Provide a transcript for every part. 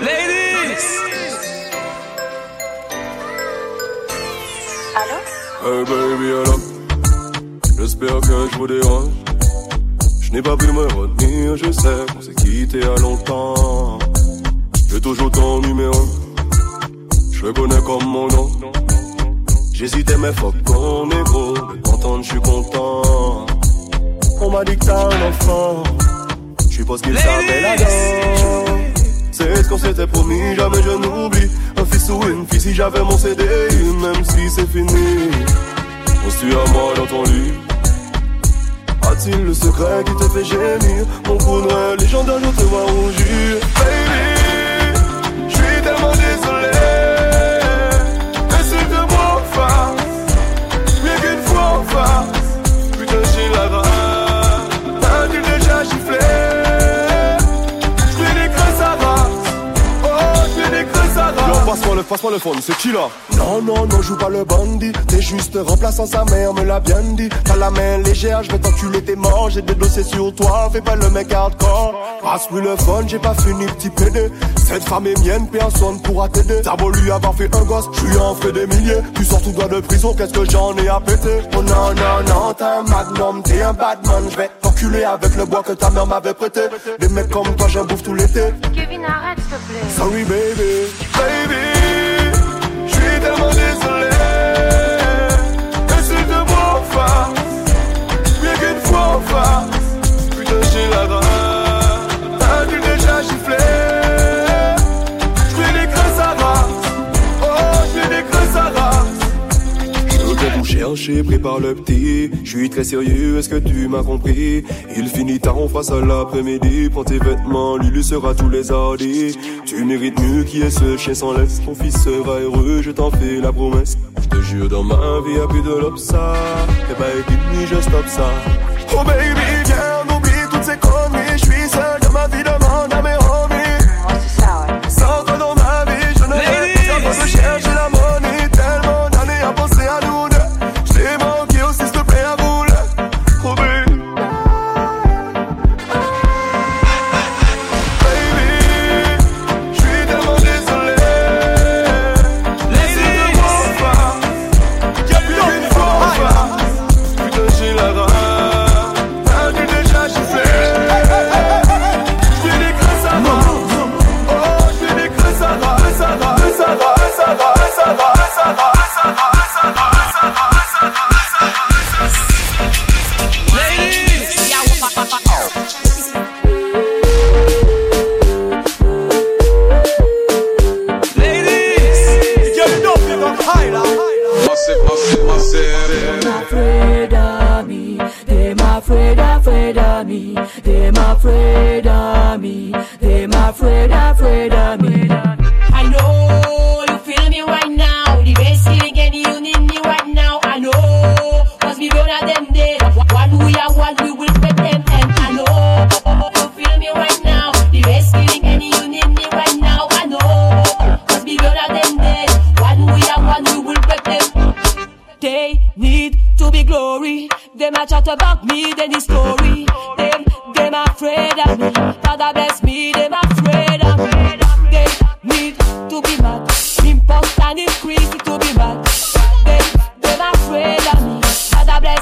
Ladies! Allô? Hey baby, hello. J'espère que je vous dérange. Je n'ai pas pu me retenir, je sais qu'on s'est quitté à longtemps. J'ai toujours ton numéro. Je le connais comme mon nom. J'hésitais mais fuck qu'on. De t'entendre, je suis content. On m'a dit que t'as un enfant. Je suppose qu'il la danse. C'est ce qu'on s'était promis, jamais je n'oublie. Un fils ou une fille si j'avais mon CD, même si c'est fini. Penses-tu à moi dans ton lit A-t-il le secret qui te fait gémir? Mon noir légendaire, je te vois rougir Baby, je suis tellement désolé le, passe-moi le phone, c'est qui là Non, non, non, joue pas le bandit. T'es juste remplaçant, sa mère me l'a bien dit. T'as la main légère, je vais t'enculer tes morts J'ai des dossiers sur toi, fais pas le mec hardcore. Passe-lui le phone, j'ai pas fini petit PD Cette femme est mienne, personne pourra t'aider. T'as beau lui avoir fait un gosse, je lui en ferai des milliers. Tu sors tout droit de prison, qu'est-ce que j'en ai à péter? Oh non, non, non, t'es un magnum, t'es un badman Je vais t'enculer avec le bois que ta mère m'avait prêté. Des mecs comme toi, j'en bouffe tout l'été. Kevin, arrête, s'il te plaît. Sorry baby, baby, désolé. Et si de beau faire, bien qu'une fois faire. Vous chercher, prépare le petit. Je suis très sérieux, est-ce que tu m'as compris? Il finit tard, on face à l'après-midi. Prends tes vêtements, lui sera tous les hardis. Tu mérites mieux qui est ce chien sans laisse. Ton fils sera heureux, je t'en fais la promesse. Je te jure, dans ma vie, y'a plus de l'obsa. Et bah, écoute, je stoppe ça. Oh baby,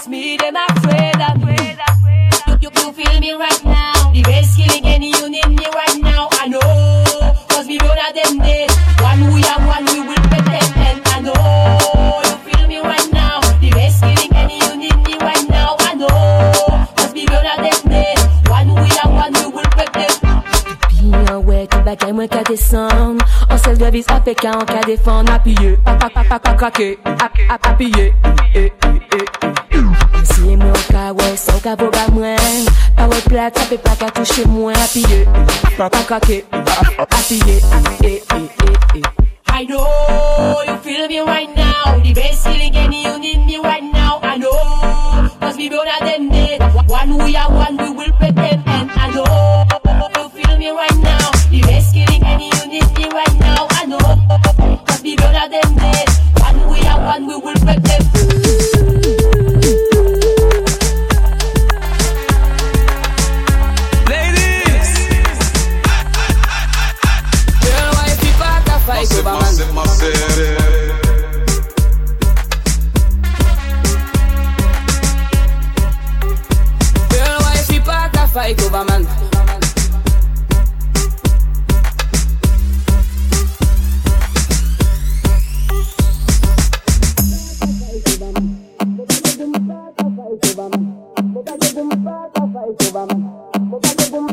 Me, them afraid of me. You, you feel me right now. The best killing any you need me right now. I know, cause we don't have them days. One we have, one we will pretend. And I know, you feel me right now. The killing any you need me right now. I we them. One we one we will to and de vis à Pékin, on can défendre. Appuyez, appuyez, appuyez, appuyez, appuyez. Siye mwen ka wè, san ka voga mwen Pa wè sa pa ka touche mwen Apiye, pa apiye. I know you feel me right now. The best feeling and you need me right now. I know, cause we are them dead. One we are one, we will them. And fight over man. Fight over man. Go back to boom, fight over man. Go back to boom,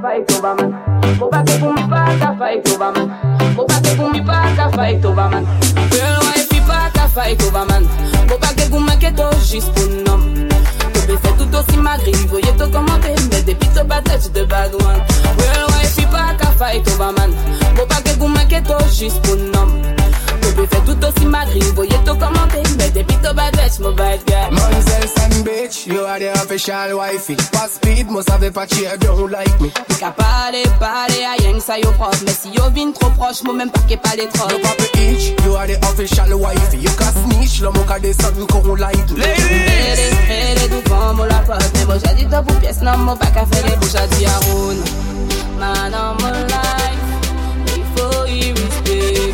fight over man. Go back to boom, fight over man. Go back to boom, fight over man. Mo pa ke pou manke to jis pou nom. To be fait tout aussi magri, voyez to commenter, mais depuis to pas touch de bad one. Real wife pa ka fight over man. Mo pa ke pou manke to jis pou nom. To be fait tout aussi magri, voyez to commenter, mais depuis to pas touch are the official wifey. Pass speed, must have a patchy, don't like me. Ka pale, pale, a yen sa yo prof Mais si yo vin trop proche, mo même pas ke pale trop No papa each, you are the official wifey. You can snitch, lo mo ka de something come like me. Ladies! Rede, rede, douvan mo la pot Mais mo jadi to pou pièce, nan mo pa ka fè de bouche a di a roun Man on my life, il faut y respect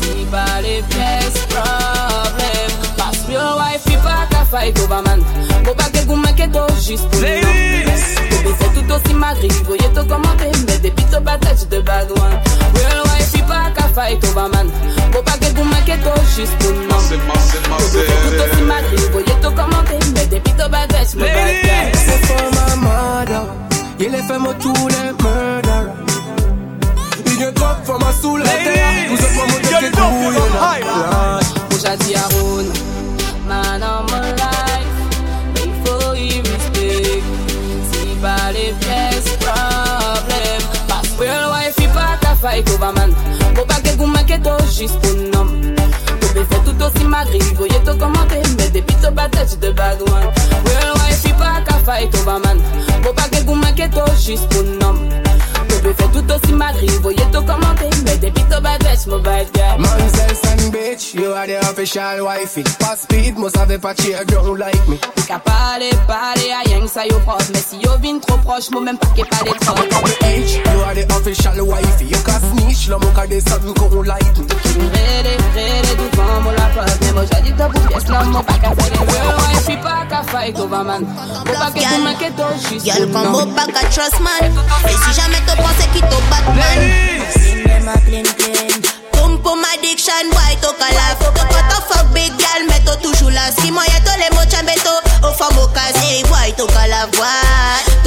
Si pa le pièce, problem Pas real wife, il pa ka fight over man Mo pa ke goumen ke to, jis pou Ladies. Bébé c'est tout aussi magri, voyez to commenter Mais depuis to pas touch de bad one Real wife, il pa ka fight over man Mo pa ke goumen ke to, jis pou nom Masse, masse, Bébé c'est tout aussi masse. magri, voyez to commenter Mais depuis to pas touch, mo ke to Jis pou nom Bébé c'est tout aussi magri Voyez to commenter Mais depuis to pas touch de bad one Real wife pas ka fight over man Mo pa ke goumen ke to Jis pou nom Bébé c'est tout aussi magri Voyez to commenter Mais depuis to pas touch Mo bad girl Manzels and bitch, you are the official wifey. Pass speed, must have a patchy, don't like me. Ka pale, pale, a yen sa yo prof si yo vin trop proche, mo même pas ke pale Papa H, you are the official wifey. You can snitch, lo mo ka de something come like me. To pou pièce, nan mo pa ka fè Real wife, pa ka fight over man Mo pa ke pou manke to, jis Y'a le pou combo nom pas trust man. Et si jamais te pensais qu'il te Batman Clean them a clean clean. Pum addiction boy to calaf To cut a fuck big girl mais to toujours là Si moi y'a to les mots chambeto Au fond casé boy to calaf boy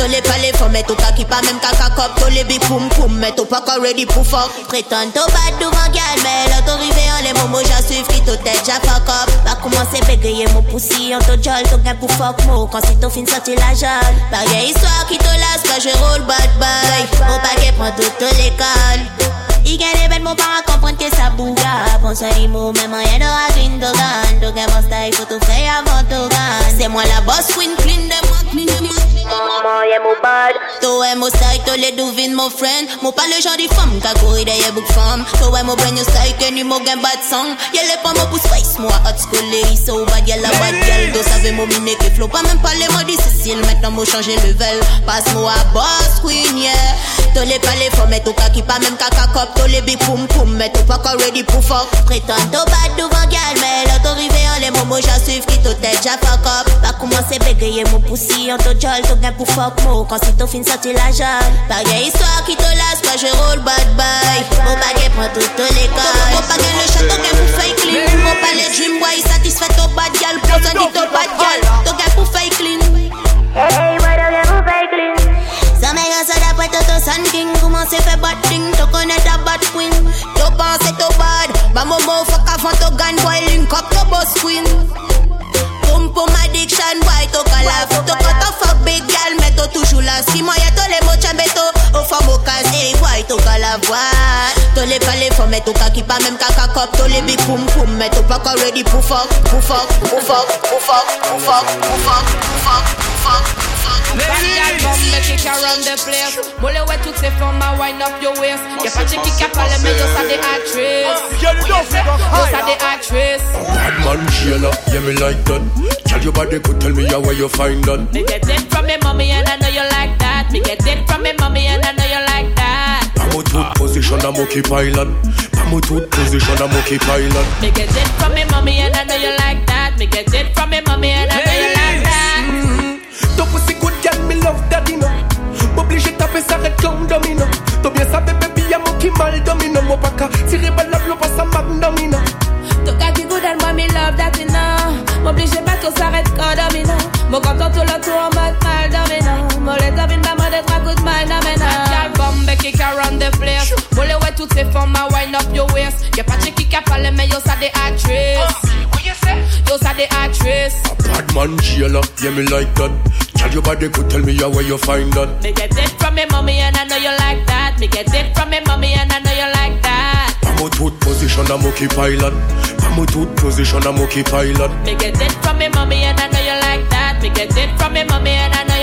To les pas les femmes mais to kaki pas même kaka cop To les big pum pum mais to pas qu'à ready pour fuck. Prétend to bad devant girl mais là to rivé en les momos j'en suivi qui to tête j'en fuck up. Pas commencer bégayer mon poussi En to jol to gain pour fuck mo. Quand c'est to fin sorti la jolle Pas gay histoire qui te lasse quand je roule bad boy. Mon paquet prend toute l'école. Il gagne les belles mots para comprendre que ça bouga Bon ça il mou même rien n'aura green to gun To get mon style faut tout faire avant to gun C'est moi la boss queen clean them bad. To ouais mon style to les devine mon friend. Mon pas le genre de femme Qu'a courir derrière book femme. To ouais mon brain your style que ni mon gain bad song. Y'a les pas mon pouce face moi hot school les so bad y'a la bad girl To savez mon miné qui flow. Pas même pas les mots difficiles Maintenant moi changer level. Passe-moi à boss queen To pas les femmes mais tout cas qui pas même caca cop. To les big pum pum mais tout pas qu'à ready pour fuck. Prétend to bad devant gal mais là to rivé en les momos j'en suivi qui to j'en fuck up. Pas commencer bégayer mon poussi En to jol to gain pour fuck mo. Quand c'est to fin sorti la jaune Pas gay histoire qui te lasse quand je roule bad boy Mon baguette prend toute l'école Mon baguette le château gain pour fake clean. Mon pas les dream boy satisfait to bad gal Pour ça dit to bad C'est fait bad thing To connaître la bad queen. To pense to bad. Bah momo fuck avant to gun boy Link up to boss queen. Pum pum addiction boy To calaf To a fuck big girl Mais to toujours là Si moi y'a to les mots chambeto Au fond au casé boy To calaf boy To les pas les femmes Mais kaki pas même kaka cop To les big pum pum Mais to pas qu'à ready pour fuck Pour fuck Pour fuck Pour fuck Pour fuck Pour fuck Pour fuck Pour fuck. album, make it around the place Mole ouais toutes ces femmes, à wind up your waist Y'a pas de qui qui parle, mais yo ça des actrices Get it up, get it Yo ça high. des actrices Bad man Sheila, yeah me like that. Tell your body good, tell me how where you find that. Me get it from me mommy and I know you like that Me get it from me mommy and I know you like that Pamo tout position a monkey pilot. Pamo tout position a monkey pilot. Me get it from me mommy and I know you like that Me get it from me mommy and I know M'oblige taper ça red comme domino. T'as bien ça bébé, y'a mon qui mal domino. Mon pas qu'à tirer balle la blow, pas ça magnomino Tout cas qui good and moi me love that you know M'oblige pas qu'on s'arrête quand domino. Mon content tout le tour en mode mal domino. Mon les domine pas moi des trois coups de mal domino. Album toutes ces femmes à wind up your waist. Y'a pas de qui qui a parlé, mais yo, ça des actrices. Yo, ça des actrices. Bad man jailer, yeah me like that. Tell your body could tell me how where you find that. Me get it from me mommy and I know you like that. Me get it from me mommy and I know you like that. Pamo tooth position a monkey pilot. Pamo tooth position a monkey pilot. Me get it from me mommy and I know you like that. Me get it from me mommy and I know you like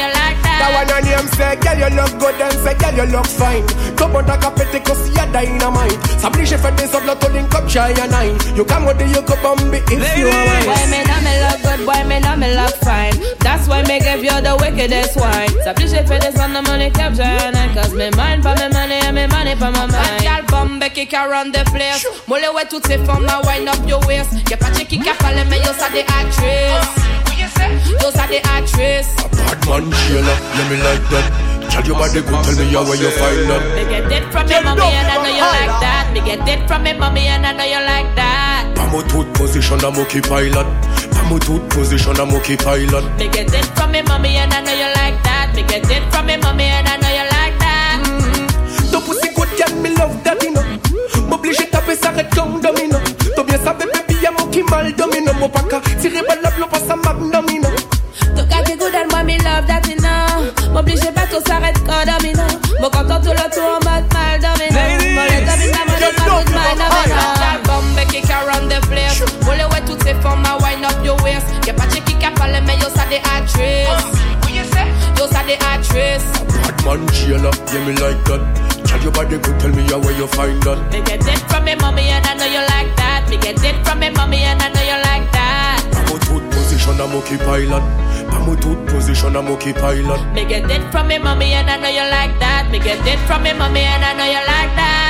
that. That one on him say, girl you look good and say, girl you look fine. Top on taka pete cause you're dynamite. S'oblige fait des autres to link up shy and nine. You come with the you could bomb it if you are Boy, wise. me know me look good, boy, me know me look fine. That's why me give you the wickedest wine. Ça plus j'ai fait descendre the money capture and cause me mind for me money and me money for my mind. Gal bombe kick around the place. Mole ouais toutes ces femmes now wind up your waist. Y'a pas de qui qui a parlé, mais yo ça des actrices. Yo ça des actrices. Bad man jailer, yeah me like that. Tell your body could tell me how where you find that. Me get it from me mommy and I know you like that. Me get it from me mommy and I know you like that. Pamo tooth position a monkey pilot. Pamo tooth position a monkey pilot. Me get it from me mommy and I know you like that. Me get it from me mommy and I know you like that. Ton pussy good girl, me love that you know. M'oblige taper red comme domino. T'as bien ça bébé, y'a mon qui mal domino. Mon paka, tiré par M'oblige pas tout s'arrête quand domino Mon content tout le tour en mode mal domino Mon les domino, mon les pas mal domino Gal bombe kick around the place. Moule ouais toutes ces femmes à wind up your waist. Y'a pas de qui qui parlé mais yo ça des actrices. Oh, yo ça des actrices. Bad jailer, yeah me like that. Tell your body could tell me how where you find that. Me get it from me mommy and I know you like that. Me get it from me mommy and I know you like that. Pamo tooth position I'm a monkey pilot. Pamo tooth position a monkey pilot. Me get it from me mommy and I know you like that Me get it from me mommy and I know you like that